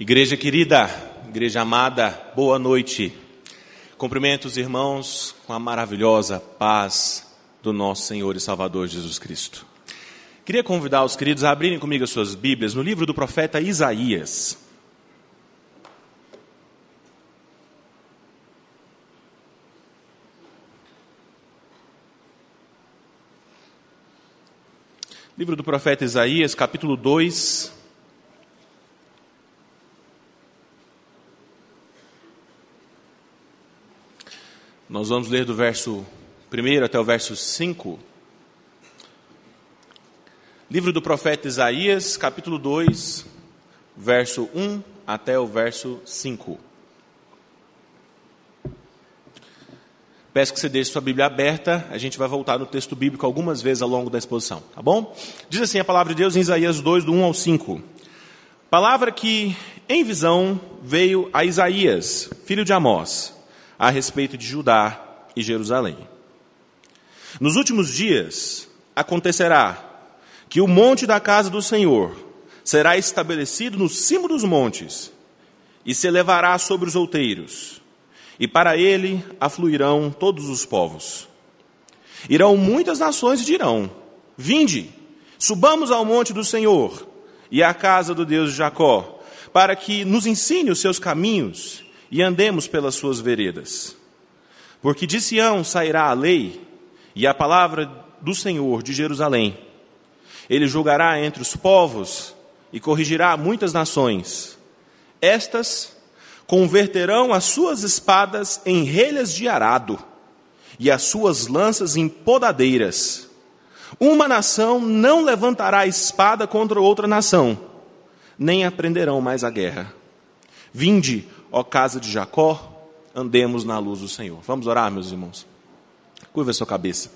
Igreja querida, igreja amada, boa noite. Cumprimento os irmãos com a maravilhosa paz do nosso Senhor e Salvador Jesus Cristo. Queria convidar os queridos a abrirem comigo as suas Bíblias no livro do profeta Isaías. Livro do profeta Isaías, capítulo 2. Nós vamos ler do verso 1 até o verso 5. Livro do profeta Isaías, capítulo 2, verso 1 até o verso 5. Peço que você deixe sua Bíblia aberta, a gente vai voltar no texto bíblico algumas vezes ao longo da exposição, tá bom? Diz assim a palavra de Deus em Isaías 2, do 1 ao 5. Palavra que, em visão, veio a Isaías, filho de Amós, a respeito de Judá e Jerusalém. Nos últimos dias acontecerá que o monte da casa do Senhor será estabelecido no cimo dos montes e se elevará sobre os outeiros, e para ele afluirão todos os povos. Irão muitas nações e dirão: Vinde, subamos ao monte do Senhor e à casa do Deus de Jacó, para que nos ensine os seus caminhos e andemos pelas suas veredas. Porque de Sião sairá a lei e a palavra do Senhor de Jerusalém. Ele julgará entre os povos e corrigirá muitas nações. Estas converterão as suas espadas em relhas de arado e as suas lanças em podadeiras. Uma nação não levantará espada contra outra nação, nem aprenderão mais a guerra. Vinde, ó casa de Jacó, andemos na luz do Senhor. Vamos orar, meus irmãos. Curva a sua cabeça.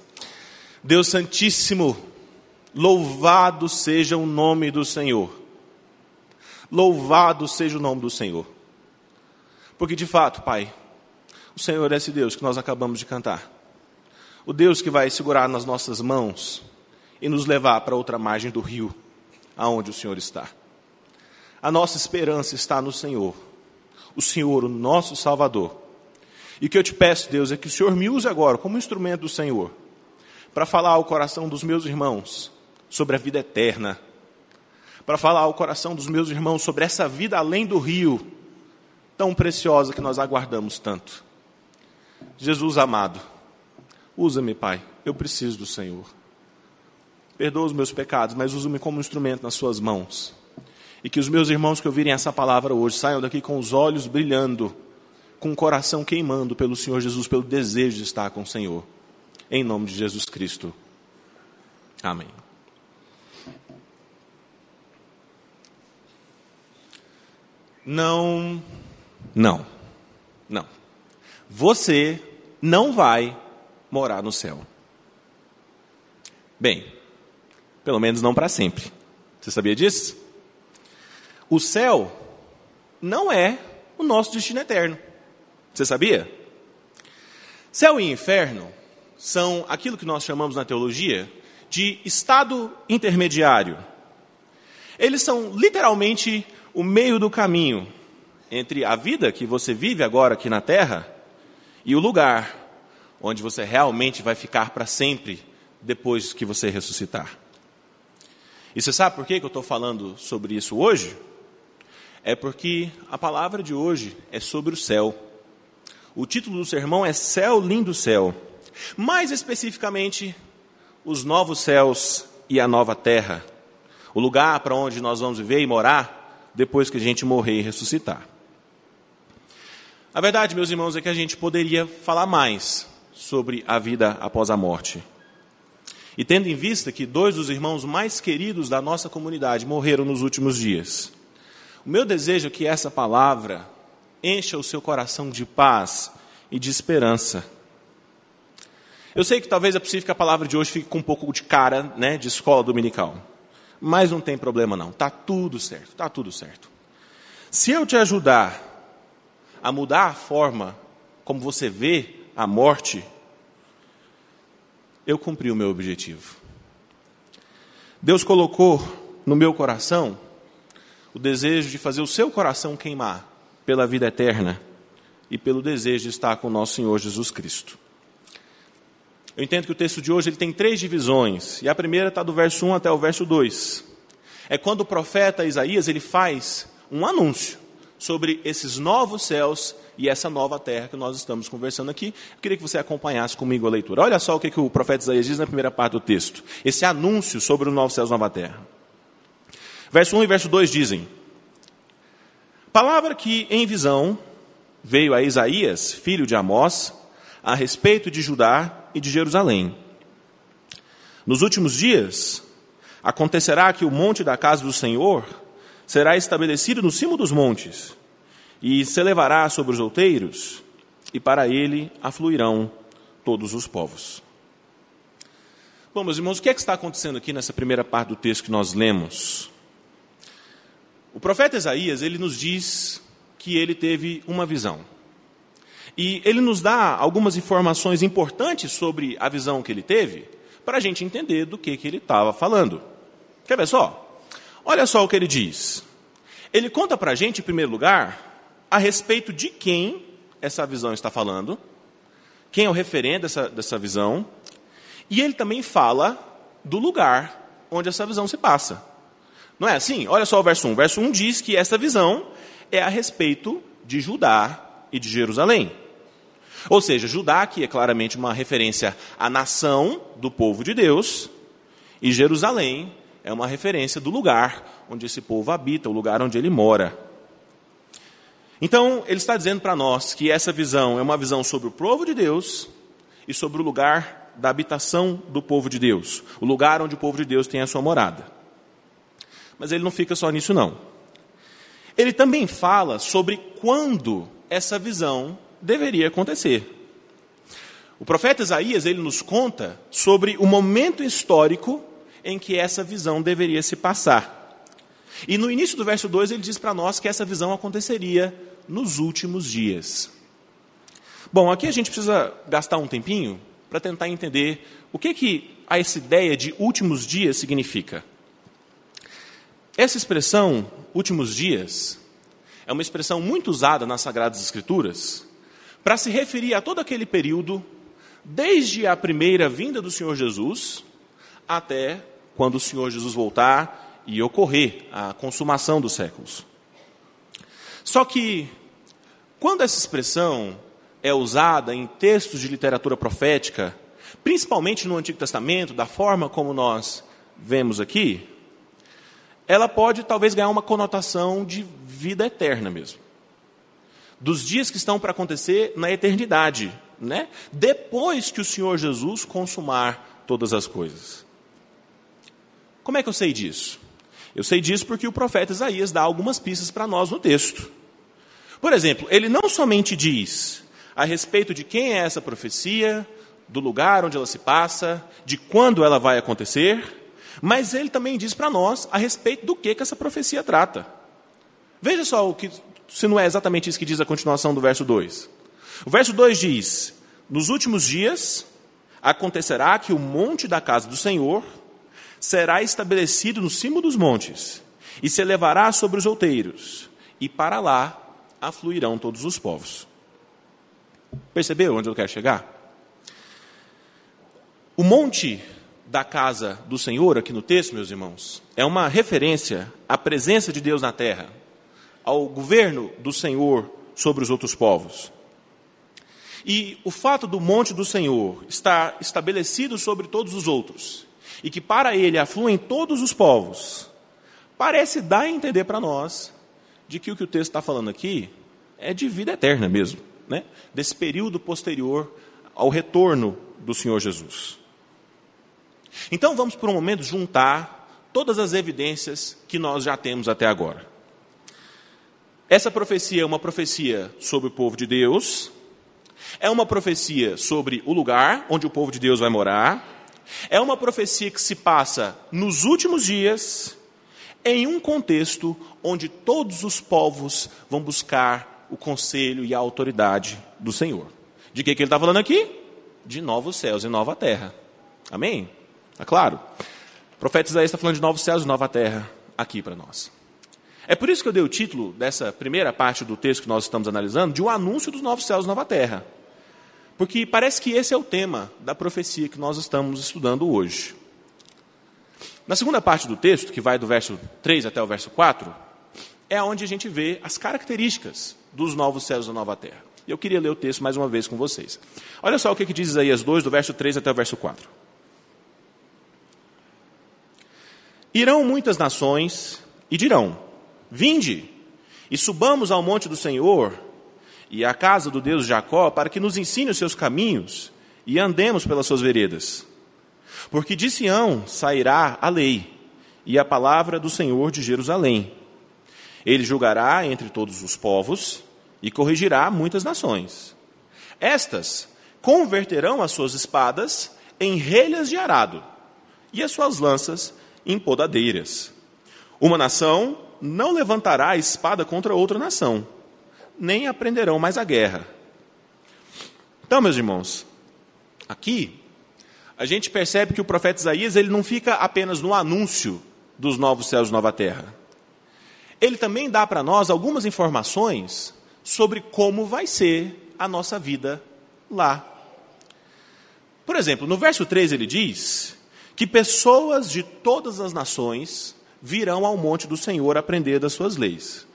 Deus Santíssimo, louvado seja o nome do Senhor. Louvado seja o nome do Senhor. Porque de fato, Pai, o Senhor é esse Deus que nós acabamos de cantar. O Deus que vai segurar nas nossas mãos e nos levar para outra margem do rio, aonde o Senhor está. A nossa esperança está no Senhor. O Senhor, o nosso Salvador. E o que eu te peço, Deus, é que o Senhor me use agora como instrumento do Senhor para falar ao coração dos meus irmãos sobre a vida eterna, para falar ao coração dos meus irmãos sobre essa vida além do rio, tão preciosa que nós aguardamos tanto. Jesus amado, usa-me, Pai, eu preciso do Senhor. Perdoa os meus pecados, mas usa-me como instrumento nas Suas mãos. E que os meus irmãos que ouvirem essa palavra hoje saiam daqui com os olhos brilhando, com o coração queimando pelo Senhor Jesus, pelo desejo de estar com o Senhor. Em nome de Jesus Cristo. Amém. Não, não, não. Você não vai morar no céu. Bem, pelo menos não para sempre. Você sabia disso? O céu não é o nosso destino eterno. Você sabia? Céu e inferno são aquilo que nós chamamos na teologia de estado intermediário. Eles são literalmente o meio do caminho entre a vida que você vive agora aqui na terra e o lugar onde você realmente vai ficar para sempre depois que você ressuscitar. E você sabe por que eu estou falando sobre isso hoje? É porque a palavra de hoje é sobre o céu. O título do sermão é Céu Lindo Céu. Mais especificamente, os novos céus e a nova terra. O lugar para onde nós vamos viver e morar depois que a gente morrer e ressuscitar. A verdade, meus irmãos, é que a gente poderia falar mais sobre a vida após a morte. E tendo em vista que dois dos irmãos mais queridos da nossa comunidade morreram nos últimos dias, o meu desejo é que essa palavra encha o seu coração de paz e de esperança. Eu sei que talvez é possível que a palavra de hoje fique com um pouco de cara né, de escola dominical. Mas não tem problema não, está tudo certo, está tudo certo. Se eu te ajudar a mudar a forma como você vê a morte, eu cumpri o meu objetivo. Deus colocou no meu coração o desejo de fazer o seu coração queimar pela vida eterna e pelo desejo de estar com o nosso Senhor Jesus Cristo. Eu entendo que o texto de hoje ele tem três divisões, e a primeira está do verso 1 até o verso 2. É quando o profeta Isaías ele faz um anúncio sobre esses novos céus e essa nova terra que nós estamos conversando aqui. Eu queria que você acompanhasse comigo a leitura. Olha só o que, que o profeta Isaías diz na primeira parte do texto. Esse anúncio sobre o novo céus e nova terra. Verso 1 e verso 2 dizem: Palavra que em visão veio a Isaías, filho de Amós, a respeito de Judá e de Jerusalém. Nos últimos dias, acontecerá que o monte da casa do Senhor será estabelecido no cimo dos montes, e se elevará sobre os outeiros, e para ele afluirão todos os povos. Bom, meus irmãos, o que é que está acontecendo aqui nessa primeira parte do texto que nós lemos? O profeta Isaías, ele nos diz que ele teve uma visão. E ele nos dá algumas informações importantes sobre a visão que ele teve, para a gente entender do que, que ele estava falando. Quer ver só? Olha só o que ele diz. Ele conta para a gente, em primeiro lugar, a respeito de quem essa visão está falando, quem é o referente dessa, dessa visão, e ele também fala do lugar onde essa visão se passa. Não é assim? Olha só o verso 1. O verso 1 diz que essa visão é a respeito de Judá e de Jerusalém. Ou seja, Judá, que é claramente uma referência à nação do povo de Deus, e Jerusalém é uma referência do lugar onde esse povo habita, o lugar onde ele mora. Então, ele está dizendo para nós que essa visão é uma visão sobre o povo de Deus e sobre o lugar da habitação do povo de Deus, o lugar onde o povo de Deus tem a sua morada. Mas ele não fica só nisso, não. Ele também fala sobre quando essa visão deveria acontecer. O profeta Isaías ele nos conta sobre o momento histórico em que essa visão deveria se passar. E no início do verso 2 ele diz para nós que essa visão aconteceria nos últimos dias. Bom, aqui a gente precisa gastar um tempinho para tentar entender o que que essa ideia de últimos dias significa. Essa expressão, últimos dias, é uma expressão muito usada nas Sagradas Escrituras para se referir a todo aquele período, desde a primeira vinda do Senhor Jesus até quando o Senhor Jesus voltar e ocorrer a consumação dos séculos. Só que, quando essa expressão é usada em textos de literatura profética, principalmente no Antigo Testamento, da forma como nós vemos aqui, ela pode talvez ganhar uma conotação de vida eterna mesmo dos dias que estão para acontecer na eternidade, né? Depois que o Senhor Jesus consumar todas as coisas. Como é que eu sei disso? Eu sei disso porque o profeta Isaías dá algumas pistas para nós no texto. Por exemplo, ele não somente diz a respeito de quem é essa profecia, do lugar onde ela se passa, de quando ela vai acontecer, mas ele também diz para nós a respeito do que, que essa profecia trata. Veja só o que se não é exatamente isso que diz a continuação do verso 2. O verso 2 diz: Nos últimos dias acontecerá que o monte da casa do Senhor será estabelecido no cimo dos montes, e se elevará sobre os outeiros, e para lá afluirão todos os povos. Percebeu onde eu quero chegar? O monte da casa do Senhor, aqui no texto, meus irmãos, é uma referência à presença de Deus na terra ao governo do Senhor sobre os outros povos. E o fato do monte do Senhor estar estabelecido sobre todos os outros, e que para ele afluem todos os povos, parece dar a entender para nós de que o que o texto está falando aqui é de vida eterna mesmo, né? desse período posterior ao retorno do Senhor Jesus. Então vamos por um momento juntar todas as evidências que nós já temos até agora. Essa profecia é uma profecia sobre o povo de Deus, é uma profecia sobre o lugar onde o povo de Deus vai morar, é uma profecia que se passa nos últimos dias, em um contexto onde todos os povos vão buscar o conselho e a autoridade do Senhor. De que, que ele está falando aqui? De novos céus e nova terra. Amém? Está claro? O profeta Isaías está falando de novos céus e nova terra aqui para nós. É por isso que eu dei o título dessa primeira parte do texto que nós estamos analisando de um anúncio dos novos céus e nova terra. Porque parece que esse é o tema da profecia que nós estamos estudando hoje. Na segunda parte do texto, que vai do verso 3 até o verso 4, é onde a gente vê as características dos novos céus e da nova terra. E eu queria ler o texto mais uma vez com vocês. Olha só o que, que diz Isaías 2, do verso 3 até o verso 4. Irão muitas nações e dirão: Vinde e subamos ao monte do Senhor e à casa do Deus Jacó, para que nos ensine os seus caminhos e andemos pelas suas veredas. Porque de Sião sairá a lei e a palavra do Senhor de Jerusalém. Ele julgará entre todos os povos e corrigirá muitas nações. Estas converterão as suas espadas em relhas de arado e as suas lanças em podadeiras. Uma nação não levantará a espada contra outra nação, nem aprenderão mais a guerra. Então, meus irmãos, aqui a gente percebe que o profeta Isaías ele não fica apenas no anúncio dos novos céus e nova terra. Ele também dá para nós algumas informações sobre como vai ser a nossa vida lá. Por exemplo, no verso 3 ele diz que pessoas de todas as nações virão ao monte do Senhor aprender das suas leis.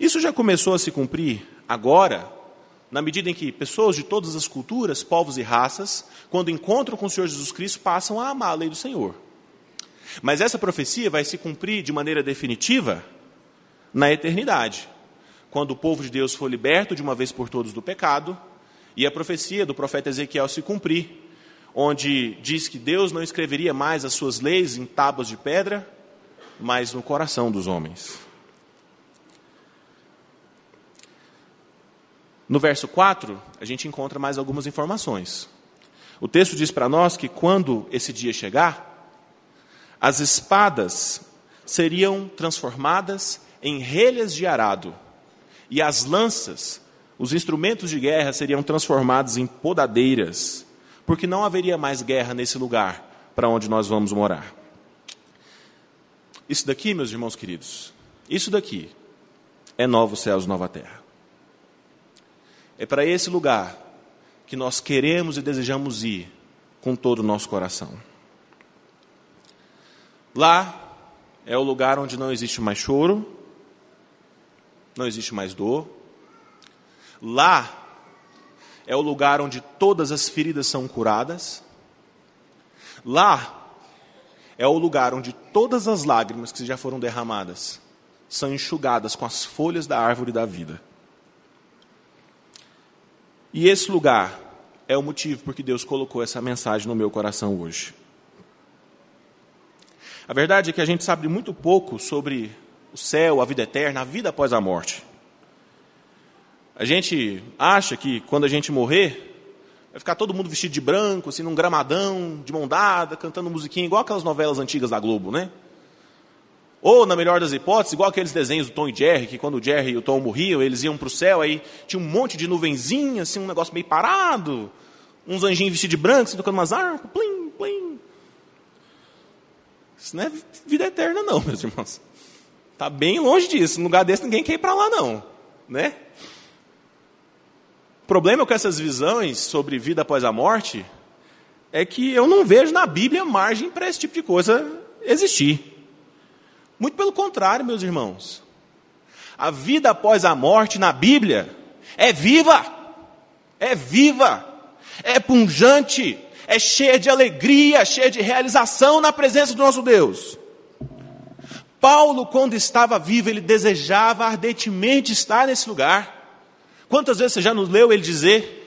Isso já começou a se cumprir agora, na medida em que pessoas de todas as culturas, povos e raças, quando encontram com o Senhor Jesus Cristo, passam a amar a lei do Senhor. Mas essa profecia vai se cumprir de maneira definitiva na eternidade, quando o povo de Deus for liberto de uma vez por todas do pecado e a profecia do profeta Ezequiel se cumprir, onde diz que Deus não escreveria mais as suas leis em tábuas de pedra, mas no coração dos homens. No verso 4, a gente encontra mais algumas informações. O texto diz para nós que quando esse dia chegar, as espadas seriam transformadas em relhas de arado, e as lanças, os instrumentos de guerra, seriam transformados em podadeiras, porque não haveria mais guerra nesse lugar para onde nós vamos morar. Isso daqui, meus irmãos queridos, isso daqui é novos céus, nova terra. É para esse lugar que nós queremos e desejamos ir com todo o nosso coração. Lá é o lugar onde não existe mais choro, não existe mais dor. Lá é o lugar onde todas as feridas são curadas. Lá é o lugar onde todas as lágrimas que já foram derramadas são enxugadas com as folhas da árvore da vida. E esse lugar é o motivo por que Deus colocou essa mensagem no meu coração hoje. A verdade é que a gente sabe muito pouco sobre o céu, a vida eterna, a vida após a morte. A gente acha que quando a gente morrer, Vai ficar todo mundo vestido de branco, assim, num gramadão, de mão dada, cantando musiquinha, igual aquelas novelas antigas da Globo, né? Ou, na melhor das hipóteses, igual aqueles desenhos do Tom e Jerry, que quando o Jerry e o Tom morriam, eles iam para o céu, aí tinha um monte de nuvenzinha, assim, um negócio meio parado, uns anjinhos vestidos de branco, assim, tocando umas harpas, plim, plim. Isso não é vida eterna, não, meus irmãos. Está bem longe disso. Num lugar desse, ninguém quer ir para lá, não. Né? Problema com essas visões sobre vida após a morte é que eu não vejo na Bíblia margem para esse tipo de coisa existir. Muito pelo contrário, meus irmãos. A vida após a morte na Bíblia é viva, é viva, é punjante, é cheia de alegria, cheia de realização na presença do nosso Deus. Paulo, quando estava vivo, ele desejava ardentemente estar nesse lugar. Quantas vezes você já nos leu ele dizer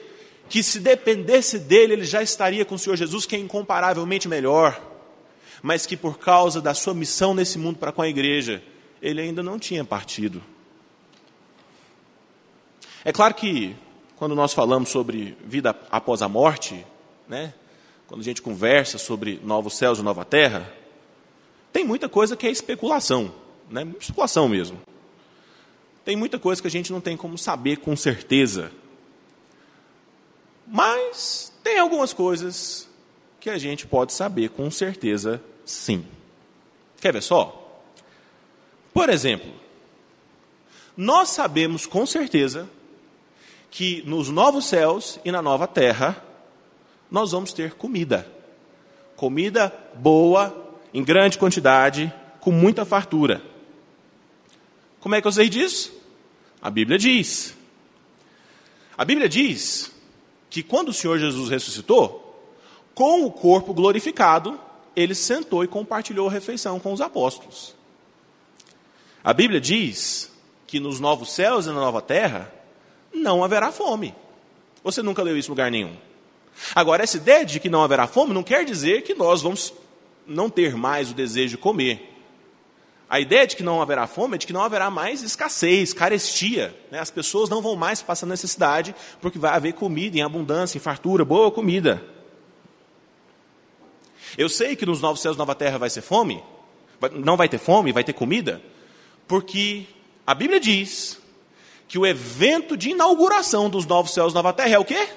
que se dependesse dele, ele já estaria com o Senhor Jesus, que é incomparavelmente melhor, mas que por causa da sua missão nesse mundo para com a igreja, ele ainda não tinha partido. É claro que quando nós falamos sobre vida após a morte, né, quando a gente conversa sobre novos céus e nova terra, tem muita coisa que é especulação, né, especulação mesmo. Tem muita coisa que a gente não tem como saber com certeza. Mas tem algumas coisas que a gente pode saber com certeza sim. Quer ver só? Por exemplo, nós sabemos com certeza que nos novos céus e na nova terra nós vamos ter comida. Comida boa, em grande quantidade, com muita fartura. Como é que eu sei disso? A Bíblia diz. A Bíblia diz que quando o Senhor Jesus ressuscitou, com o corpo glorificado, ele sentou e compartilhou a refeição com os apóstolos. A Bíblia diz que nos novos céus e na nova terra não haverá fome. Você nunca leu isso em lugar nenhum. Agora, essa ideia de que não haverá fome não quer dizer que nós vamos não ter mais o desejo de comer. A ideia de que não haverá fome é de que não haverá mais escassez, carestia. Né? As pessoas não vão mais passar necessidade, porque vai haver comida em abundância, em fartura, boa comida. Eu sei que nos novos céus e nova terra vai ser fome, não vai ter fome, vai ter comida, porque a Bíblia diz que o evento de inauguração dos novos céus e nova terra é o quê?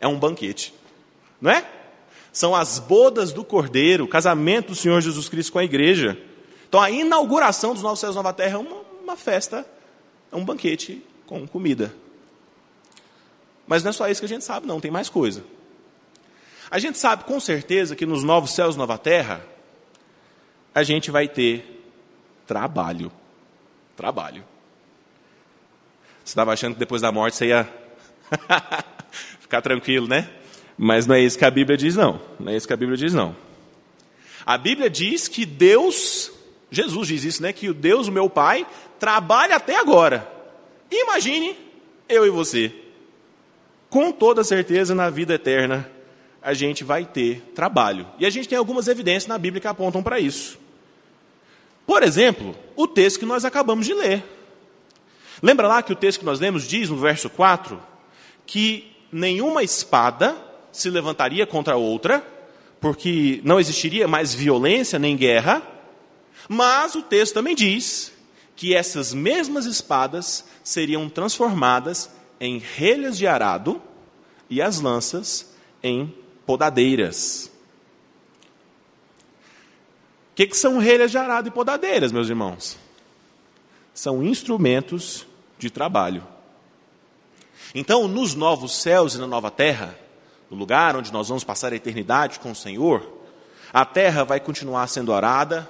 É um banquete, não é? São as bodas do Cordeiro, o casamento do Senhor Jesus Cristo com a igreja. Então a inauguração dos novos céus e nova terra é uma, uma festa, é um banquete com comida. Mas não é só isso que a gente sabe, não, tem mais coisa. A gente sabe com certeza que nos novos céus e nova terra, a gente vai ter trabalho. Trabalho. Você estava achando que depois da morte você ia ficar tranquilo, né? Mas não é isso que a Bíblia diz, não. Não é isso que a Bíblia diz, não. A Bíblia diz que Deus, Jesus diz isso, né? Que o Deus, o meu Pai, trabalha até agora. Imagine eu e você. Com toda certeza, na vida eterna, a gente vai ter trabalho. E a gente tem algumas evidências na Bíblia que apontam para isso. Por exemplo, o texto que nós acabamos de ler. Lembra lá que o texto que nós lemos diz no verso 4 que nenhuma espada se levantaria contra outra, porque não existiria mais violência nem guerra, mas o texto também diz que essas mesmas espadas seriam transformadas em relhas de arado e as lanças em podadeiras. O que, que são relhas de arado e podadeiras, meus irmãos? São instrumentos de trabalho. Então, nos novos céus e na nova terra, no lugar onde nós vamos passar a eternidade com o Senhor, a terra vai continuar sendo arada,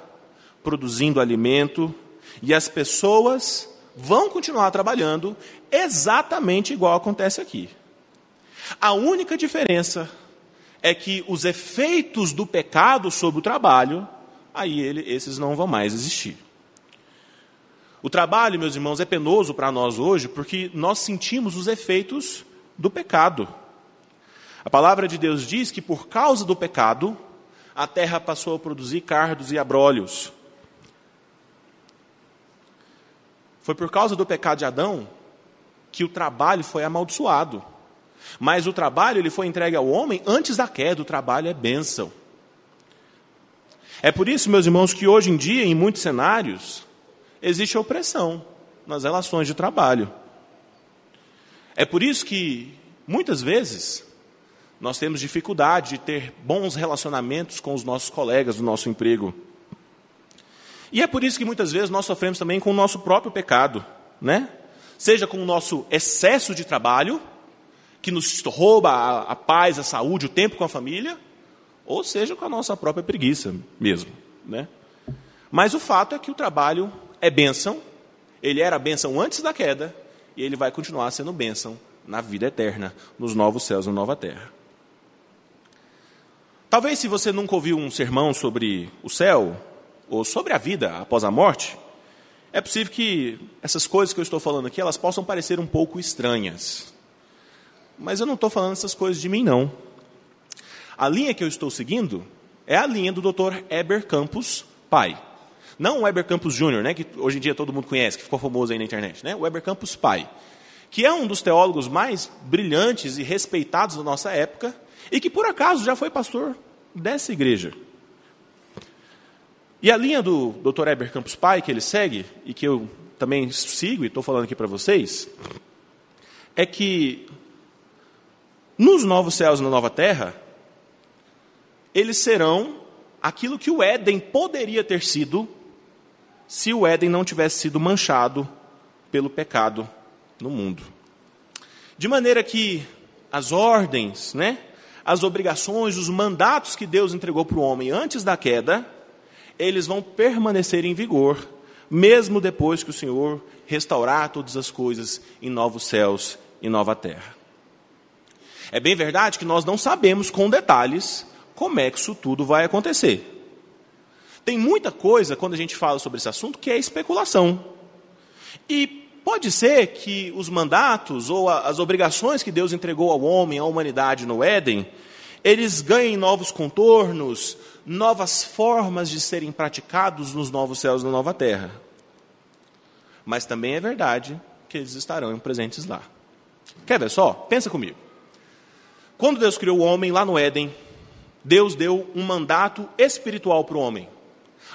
produzindo alimento, e as pessoas vão continuar trabalhando exatamente igual acontece aqui. A única diferença é que os efeitos do pecado sobre o trabalho, aí ele, esses não vão mais existir. O trabalho, meus irmãos, é penoso para nós hoje porque nós sentimos os efeitos do pecado. A palavra de Deus diz que por causa do pecado, a terra passou a produzir cardos e abrolhos. Foi por causa do pecado de Adão que o trabalho foi amaldiçoado. Mas o trabalho ele foi entregue ao homem antes da queda, o trabalho é bênção. É por isso, meus irmãos, que hoje em dia, em muitos cenários, existe opressão nas relações de trabalho. É por isso que, muitas vezes, nós temos dificuldade de ter bons relacionamentos com os nossos colegas do nosso emprego. E é por isso que muitas vezes nós sofremos também com o nosso próprio pecado, né? Seja com o nosso excesso de trabalho, que nos rouba a, a paz, a saúde, o tempo com a família, ou seja com a nossa própria preguiça mesmo. Né? Mas o fato é que o trabalho é bênção, ele era bênção antes da queda, e ele vai continuar sendo bênção na vida eterna, nos novos céus e na nova terra. Talvez se você nunca ouviu um sermão sobre o céu, ou sobre a vida após a morte, é possível que essas coisas que eu estou falando aqui, elas possam parecer um pouco estranhas. Mas eu não estou falando essas coisas de mim, não. A linha que eu estou seguindo é a linha do Dr. Eber Campos pai. Não o Eber Campos Júnior, né, que hoje em dia todo mundo conhece, que ficou famoso aí na internet. Né? O Eber Campos pai, que é um dos teólogos mais brilhantes e respeitados da nossa época e que, por acaso, já foi pastor dessa igreja. E a linha do Dr. Eber Campos pai, que ele segue, e que eu também sigo e estou falando aqui para vocês, é que nos novos céus e na nova terra, eles serão aquilo que o Éden poderia ter sido se o Éden não tivesse sido manchado pelo pecado no mundo. De maneira que as ordens, né, as obrigações, os mandatos que Deus entregou para o homem antes da queda, eles vão permanecer em vigor, mesmo depois que o Senhor restaurar todas as coisas em novos céus e nova terra. É bem verdade que nós não sabemos com detalhes como é que isso tudo vai acontecer. Tem muita coisa, quando a gente fala sobre esse assunto, que é especulação. E pode ser que os mandatos ou as obrigações que Deus entregou ao homem, à humanidade no Éden, eles ganhem novos contornos, novas formas de serem praticados nos novos céus e na nova terra. Mas também é verdade que eles estarão presentes lá. Quer ver só? Pensa comigo. Quando Deus criou o homem lá no Éden, Deus deu um mandato espiritual para o homem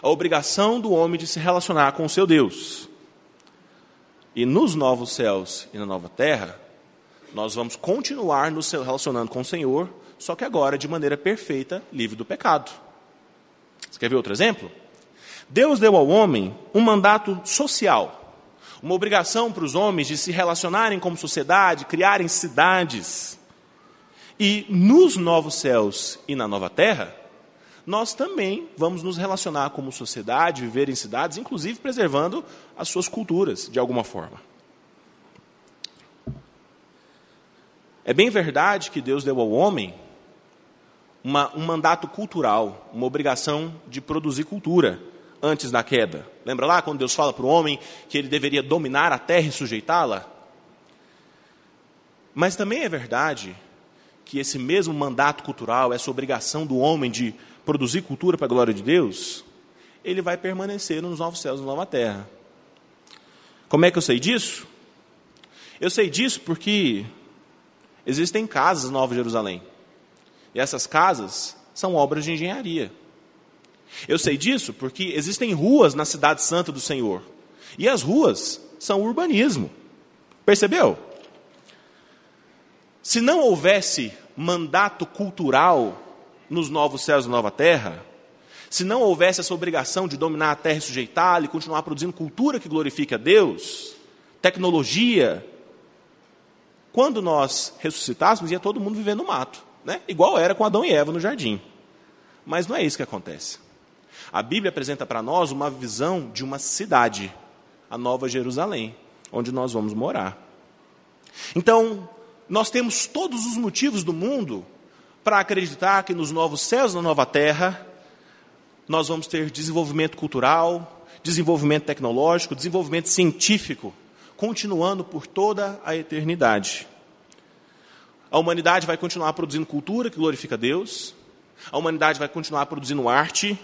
a obrigação do homem de se relacionar com o seu Deus. E nos novos céus e na nova terra, nós vamos continuar nos relacionando com o Senhor, só que agora de maneira perfeita, livre do pecado. Você quer ver outro exemplo? Deus deu ao homem um mandato social, uma obrigação para os homens de se relacionarem como sociedade, criarem cidades. E nos novos céus e na nova terra, nós também vamos nos relacionar como sociedade, viver em cidades, inclusive preservando as suas culturas, de alguma forma. É bem verdade que Deus deu ao homem uma, um mandato cultural, uma obrigação de produzir cultura antes da queda. Lembra lá quando Deus fala para o homem que ele deveria dominar a terra e sujeitá-la? Mas também é verdade que esse mesmo mandato cultural, essa obrigação do homem de produzir cultura para a glória de Deus, ele vai permanecer nos novos céus e na nova terra. Como é que eu sei disso? Eu sei disso porque existem casas na Nova Jerusalém. E essas casas são obras de engenharia. Eu sei disso porque existem ruas na cidade santa do Senhor. E as ruas são urbanismo. Percebeu? Se não houvesse mandato cultural nos novos céus e nova terra, se não houvesse essa obrigação de dominar a terra e sujeitá-la e continuar produzindo cultura que glorifique a Deus, tecnologia, quando nós ressuscitássemos, ia todo mundo viver no mato, né? igual era com Adão e Eva no jardim. Mas não é isso que acontece. A Bíblia apresenta para nós uma visão de uma cidade, a Nova Jerusalém, onde nós vamos morar. Então, nós temos todos os motivos do mundo para acreditar que nos novos céus na nova terra nós vamos ter desenvolvimento cultural, desenvolvimento tecnológico, desenvolvimento científico, continuando por toda a eternidade. A humanidade vai continuar produzindo cultura que glorifica Deus, a humanidade vai continuar produzindo arte,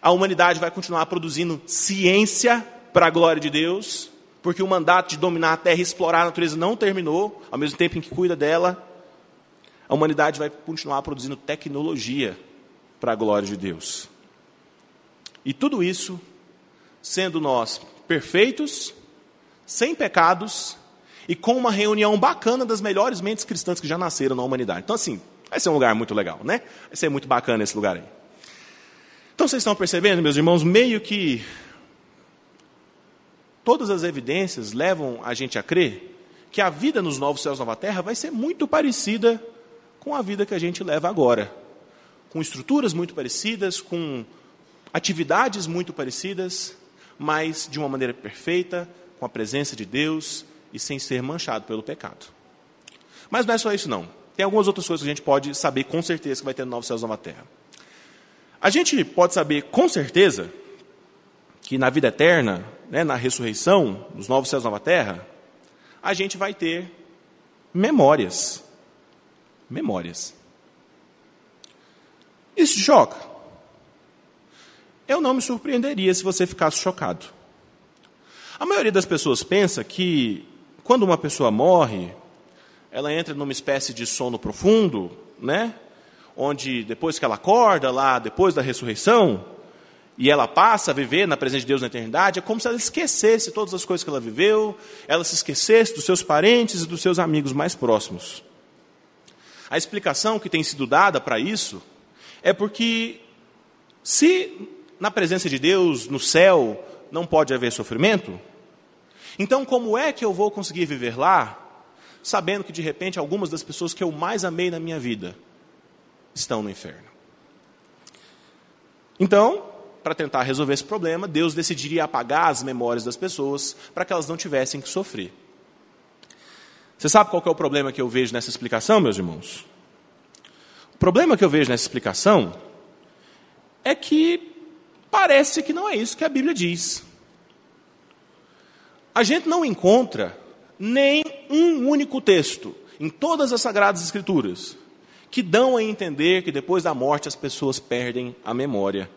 a humanidade vai continuar produzindo ciência para a glória de Deus, porque o mandato de dominar a terra e explorar a natureza não terminou, ao mesmo tempo em que cuida dela. A humanidade vai continuar produzindo tecnologia para a glória de Deus. E tudo isso sendo nós perfeitos, sem pecados e com uma reunião bacana das melhores mentes cristãs que já nasceram na humanidade. Então, assim, vai ser um lugar muito legal, né? Vai ser muito bacana esse lugar aí. Então, vocês estão percebendo, meus irmãos, meio que todas as evidências levam a gente a crer que a vida nos novos céus nova terra vai ser muito parecida com a vida que a gente leva agora, com estruturas muito parecidas, com atividades muito parecidas, mas de uma maneira perfeita, com a presença de Deus e sem ser manchado pelo pecado. Mas não é só isso não. Tem algumas outras coisas que a gente pode saber com certeza que vai ter no Novo Céus e Nova Terra. A gente pode saber com certeza que na vida eterna, né, na ressurreição, nos novos céus e nova terra, a gente vai ter memórias memórias. Isso te choca? Eu não me surpreenderia se você ficasse chocado. A maioria das pessoas pensa que quando uma pessoa morre, ela entra numa espécie de sono profundo, né? Onde depois que ela acorda lá, depois da ressurreição, e ela passa a viver na presença de Deus na eternidade, é como se ela esquecesse todas as coisas que ela viveu, ela se esquecesse dos seus parentes e dos seus amigos mais próximos. A explicação que tem sido dada para isso é porque, se na presença de Deus, no céu, não pode haver sofrimento, então como é que eu vou conseguir viver lá, sabendo que de repente algumas das pessoas que eu mais amei na minha vida estão no inferno? Então, para tentar resolver esse problema, Deus decidiria apagar as memórias das pessoas para que elas não tivessem que sofrer. Você sabe qual é o problema que eu vejo nessa explicação, meus irmãos? O problema que eu vejo nessa explicação é que parece que não é isso que a Bíblia diz. A gente não encontra nem um único texto em todas as Sagradas Escrituras que dão a entender que depois da morte as pessoas perdem a memória.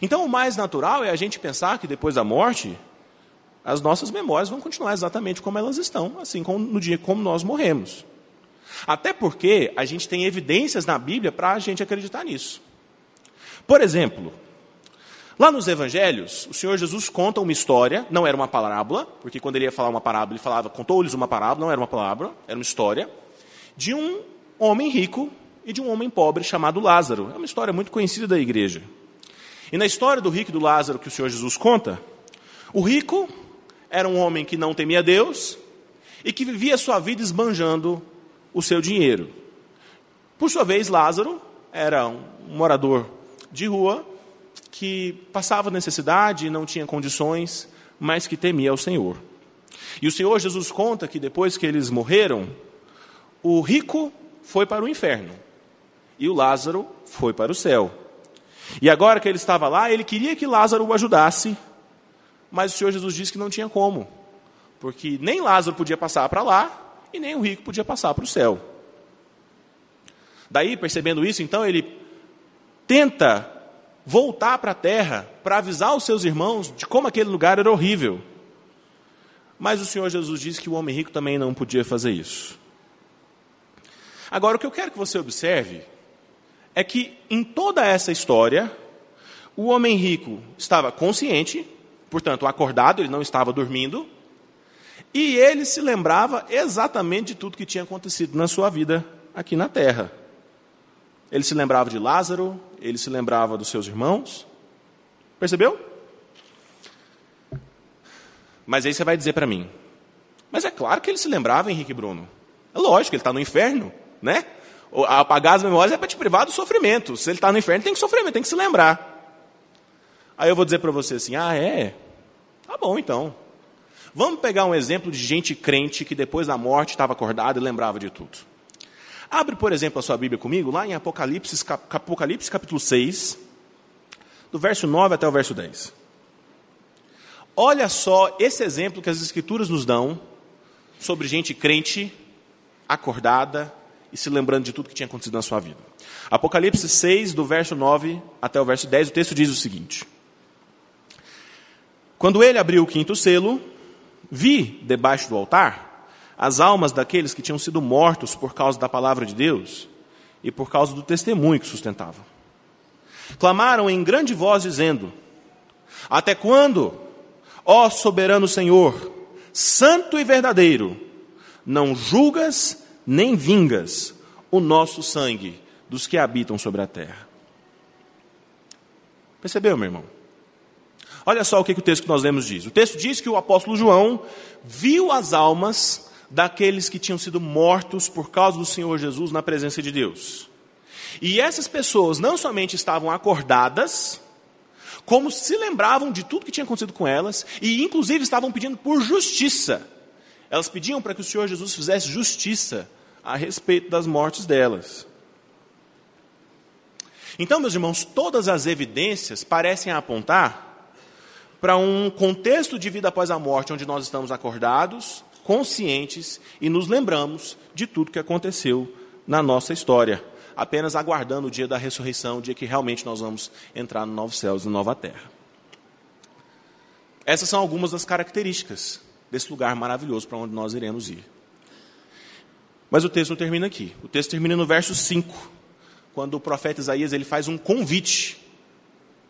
Então, o mais natural é a gente pensar que depois da morte as nossas memórias vão continuar exatamente como elas estão, assim como no dia como nós morremos. Até porque a gente tem evidências na Bíblia para a gente acreditar nisso. Por exemplo, lá nos Evangelhos, o Senhor Jesus conta uma história, não era uma parábola, porque quando ele ia falar uma parábola, ele falava, contou-lhes uma parábola, não era uma parábola, era uma história, de um homem rico e de um homem pobre chamado Lázaro. É uma história muito conhecida da igreja. E na história do rico e do Lázaro que o Senhor Jesus conta, o rico era um homem que não temia Deus e que vivia sua vida esbanjando o seu dinheiro. Por sua vez, Lázaro era um morador de rua que passava necessidade e não tinha condições, mas que temia ao Senhor. E o Senhor Jesus conta que depois que eles morreram, o rico foi para o inferno e o Lázaro foi para o céu. E agora que ele estava lá, ele queria que Lázaro o ajudasse, mas o Senhor Jesus disse que não tinha como, porque nem Lázaro podia passar para lá e nem o rico podia passar para o céu. Daí, percebendo isso, então ele tenta voltar para a terra para avisar os seus irmãos de como aquele lugar era horrível. Mas o Senhor Jesus disse que o homem rico também não podia fazer isso. Agora, o que eu quero que você observe é que em toda essa história, o homem rico estava consciente portanto, acordado, ele não estava dormindo, e ele se lembrava exatamente de tudo que tinha acontecido na sua vida aqui na terra. Ele se lembrava de Lázaro, ele se lembrava dos seus irmãos. Percebeu? Mas aí você vai dizer para mim, mas é claro que ele se lembrava, Henrique Bruno. É lógico, ele está no inferno, né? Apagar as memórias é para te privar do sofrimento. Se ele está no inferno, tem que sofrer, tem que se lembrar. Aí eu vou dizer para você assim: ah, é? Tá bom então. Vamos pegar um exemplo de gente crente que depois da morte estava acordada e lembrava de tudo. Abre, por exemplo, a sua Bíblia comigo, lá em Apocalipse, Apocalipse capítulo 6, do verso 9 até o verso 10. Olha só esse exemplo que as Escrituras nos dão sobre gente crente, acordada e se lembrando de tudo que tinha acontecido na sua vida. Apocalipse 6, do verso 9 até o verso 10, o texto diz o seguinte. Quando ele abriu o quinto selo, vi debaixo do altar as almas daqueles que tinham sido mortos por causa da palavra de Deus e por causa do testemunho que sustentavam. Clamaram em grande voz, dizendo: Até quando, ó soberano Senhor, santo e verdadeiro, não julgas nem vingas o nosso sangue dos que habitam sobre a terra? Percebeu, meu irmão? Olha só o que, o texto que nós lemos diz. O texto diz que o apóstolo João viu as almas daqueles que tinham sido mortos por causa do Senhor Jesus na presença de Deus. E essas pessoas não somente estavam acordadas, como se lembravam de tudo que tinha acontecido com elas, e inclusive estavam pedindo por justiça. Elas pediam para que o Senhor Jesus fizesse justiça a respeito das mortes delas. Então, meus irmãos, todas as evidências parecem apontar para um contexto de vida após a morte, onde nós estamos acordados, conscientes e nos lembramos de tudo que aconteceu na nossa história, apenas aguardando o dia da ressurreição, o dia que realmente nós vamos entrar no novo céus e nova terra. Essas são algumas das características desse lugar maravilhoso para onde nós iremos ir. Mas o texto não termina aqui. O texto termina no verso 5, quando o profeta Isaías ele faz um convite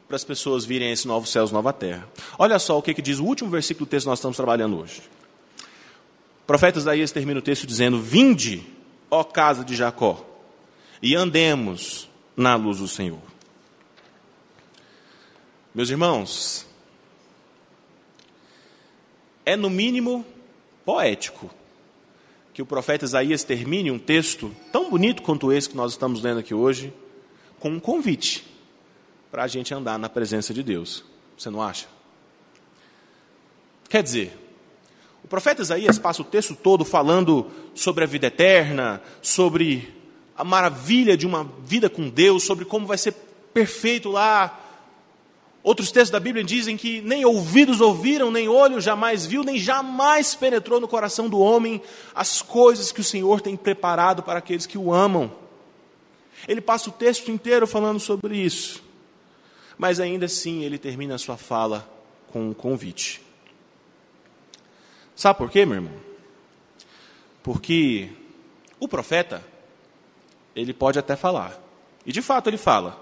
para as pessoas virem a esse novo céus, nova terra. Olha só o que, que diz o último versículo do texto que nós estamos trabalhando hoje. Profeta Isaías termina o texto dizendo: Vinde, ó casa de Jacó, e andemos na luz do Senhor. Meus irmãos, é no mínimo poético que o profeta Isaías termine um texto tão bonito quanto esse que nós estamos lendo aqui hoje, com um convite para a gente andar na presença de Deus. Você não acha? Quer dizer, o profeta Isaías passa o texto todo falando sobre a vida eterna, sobre a maravilha de uma vida com Deus, sobre como vai ser perfeito lá Outros textos da Bíblia dizem que nem ouvidos ouviram, nem olho jamais viu, nem jamais penetrou no coração do homem as coisas que o Senhor tem preparado para aqueles que o amam. Ele passa o texto inteiro falando sobre isso. Mas ainda assim ele termina a sua fala com um convite. Sabe por quê, meu irmão? Porque o profeta, ele pode até falar. E de fato ele fala.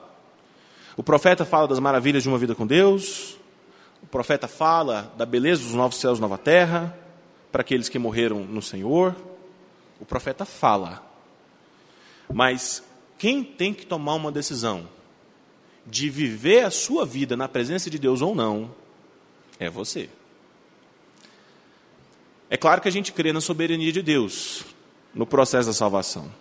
O profeta fala das maravilhas de uma vida com Deus. O profeta fala da beleza dos novos céus e nova terra para aqueles que morreram no Senhor. O profeta fala. Mas quem tem que tomar uma decisão de viver a sua vida na presença de Deus ou não é você. É claro que a gente crê na soberania de Deus no processo da salvação.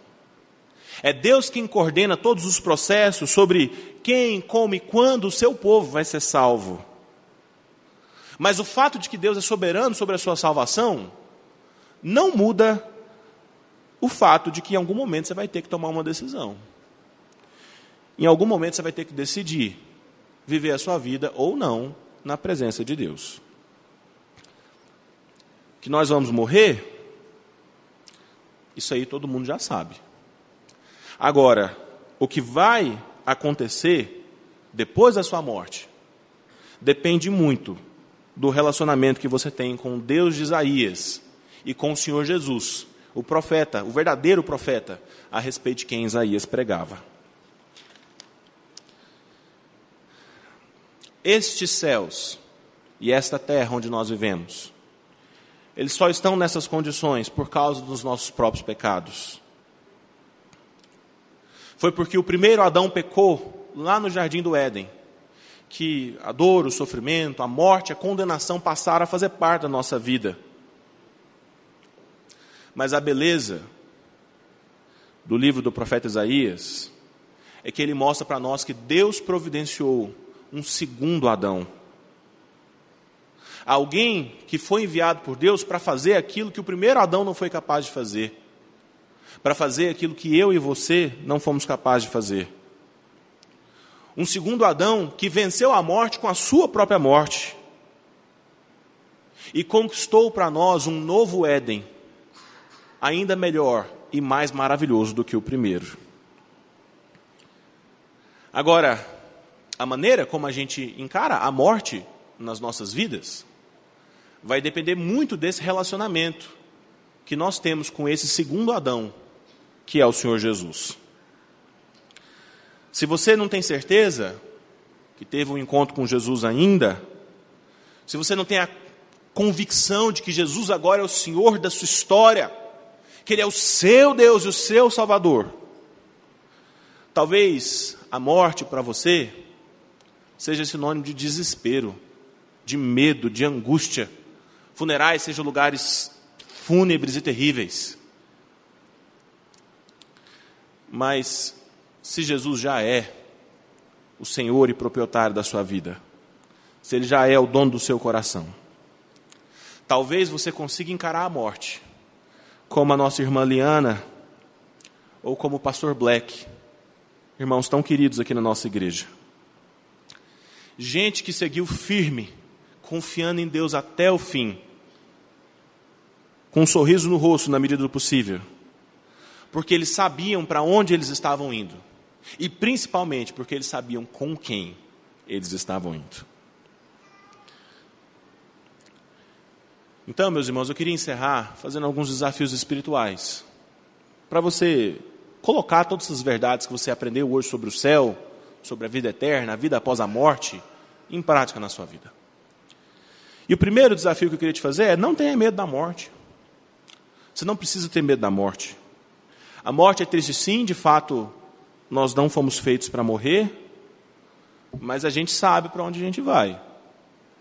É Deus quem coordena todos os processos sobre quem, como e quando o seu povo vai ser salvo. Mas o fato de que Deus é soberano sobre a sua salvação não muda o fato de que em algum momento você vai ter que tomar uma decisão. Em algum momento você vai ter que decidir viver a sua vida ou não na presença de Deus. Que nós vamos morrer, isso aí todo mundo já sabe. Agora, o que vai acontecer depois da sua morte depende muito do relacionamento que você tem com o Deus de Isaías e com o Senhor Jesus, o profeta, o verdadeiro profeta, a respeito de quem Isaías pregava. Estes céus e esta terra onde nós vivemos, eles só estão nessas condições por causa dos nossos próprios pecados. Foi porque o primeiro Adão pecou lá no jardim do Éden, que a dor, o sofrimento, a morte, a condenação passaram a fazer parte da nossa vida. Mas a beleza do livro do profeta Isaías é que ele mostra para nós que Deus providenciou um segundo Adão. Alguém que foi enviado por Deus para fazer aquilo que o primeiro Adão não foi capaz de fazer para fazer aquilo que eu e você não fomos capazes de fazer. Um segundo Adão que venceu a morte com a sua própria morte e conquistou para nós um novo Éden, ainda melhor e mais maravilhoso do que o primeiro. Agora, a maneira como a gente encara a morte nas nossas vidas vai depender muito desse relacionamento que nós temos com esse segundo Adão, que é o Senhor Jesus. Se você não tem certeza que teve um encontro com Jesus ainda, se você não tem a convicção de que Jesus agora é o Senhor da sua história, que Ele é o seu Deus e o seu Salvador, talvez a morte para você seja sinônimo de desespero, de medo, de angústia. Funerais sejam lugares fúnebres e terríveis. Mas se Jesus já é o Senhor e proprietário da sua vida, se Ele já é o dono do seu coração, talvez você consiga encarar a morte, como a nossa irmã Liana, ou como o pastor Black, irmãos tão queridos aqui na nossa igreja. Gente que seguiu firme, confiando em Deus até o fim, com um sorriso no rosto na medida do possível porque eles sabiam para onde eles estavam indo. E principalmente porque eles sabiam com quem eles estavam indo. Então, meus irmãos, eu queria encerrar fazendo alguns desafios espirituais. Para você colocar todas essas verdades que você aprendeu hoje sobre o céu, sobre a vida eterna, a vida após a morte, em prática na sua vida. E o primeiro desafio que eu queria te fazer é não tenha medo da morte. Você não precisa ter medo da morte. A morte é triste, sim, de fato, nós não fomos feitos para morrer, mas a gente sabe para onde a gente vai.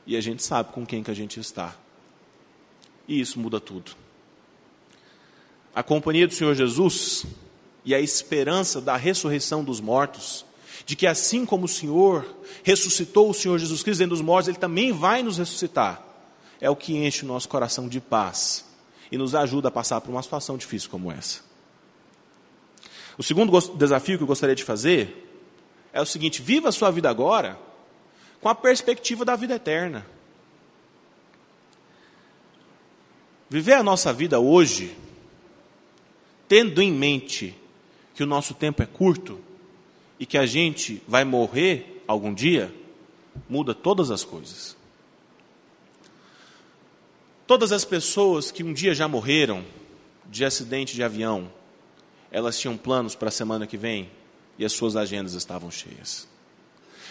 E a gente sabe com quem que a gente está. E isso muda tudo. A companhia do Senhor Jesus e a esperança da ressurreição dos mortos, de que assim como o Senhor ressuscitou o Senhor Jesus Cristo dentro dos mortos, Ele também vai nos ressuscitar, é o que enche o nosso coração de paz e nos ajuda a passar por uma situação difícil como essa. O segundo desafio que eu gostaria de fazer é o seguinte: viva a sua vida agora com a perspectiva da vida eterna. Viver a nossa vida hoje, tendo em mente que o nosso tempo é curto e que a gente vai morrer algum dia, muda todas as coisas. Todas as pessoas que um dia já morreram de acidente de avião, elas tinham planos para a semana que vem e as suas agendas estavam cheias.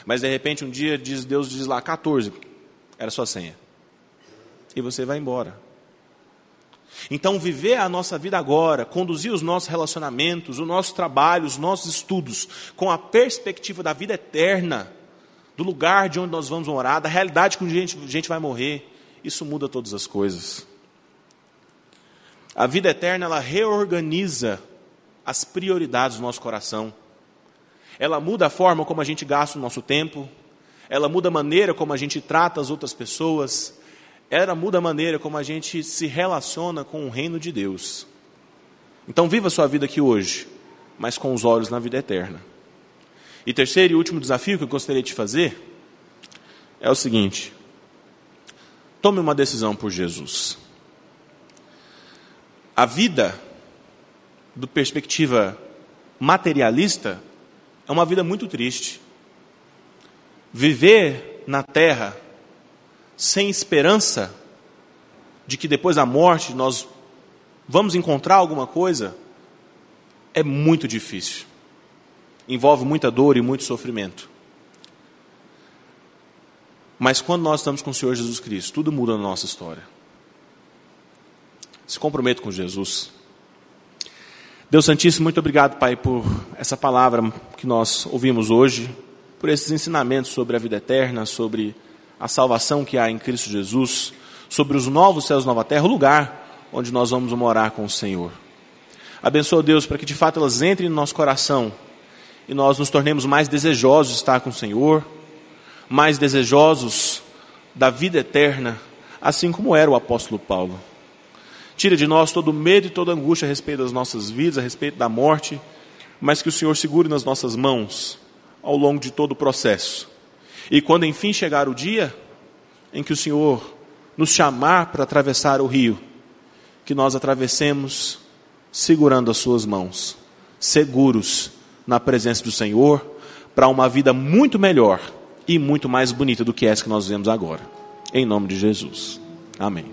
Mas de repente um dia diz, Deus diz lá 14, era sua senha. E você vai embora. Então, viver a nossa vida agora, conduzir os nossos relacionamentos, o nosso trabalho, os nossos estudos, com a perspectiva da vida eterna, do lugar de onde nós vamos morar, da realidade que a gente, a gente vai morrer, isso muda todas as coisas. A vida eterna, ela reorganiza as prioridades do nosso coração. Ela muda a forma como a gente gasta o nosso tempo, ela muda a maneira como a gente trata as outras pessoas, ela muda a maneira como a gente se relaciona com o reino de Deus. Então, viva a sua vida aqui hoje, mas com os olhos na vida eterna. E terceiro e último desafio que eu gostaria de fazer é o seguinte: tome uma decisão por Jesus. A vida, do perspectiva materialista, é uma vida muito triste. Viver na terra sem esperança de que depois da morte nós vamos encontrar alguma coisa, é muito difícil. Envolve muita dor e muito sofrimento. Mas quando nós estamos com o Senhor Jesus Cristo, tudo muda na nossa história. Se comprometa com Jesus. Deus Santíssimo, muito obrigado, Pai, por essa palavra que nós ouvimos hoje, por esses ensinamentos sobre a vida eterna, sobre a salvação que há em Cristo Jesus, sobre os novos céus e nova terra, o lugar onde nós vamos morar com o Senhor. Abençoa Deus para que de fato elas entrem no nosso coração e nós nos tornemos mais desejosos de estar com o Senhor, mais desejosos da vida eterna, assim como era o apóstolo Paulo. Tira de nós todo medo e toda angústia a respeito das nossas vidas, a respeito da morte, mas que o Senhor segure nas nossas mãos ao longo de todo o processo e quando enfim chegar o dia em que o Senhor nos chamar para atravessar o rio, que nós atravessemos segurando as Suas mãos, seguros na presença do Senhor, para uma vida muito melhor e muito mais bonita do que essa que nós vemos agora. Em nome de Jesus. Amém.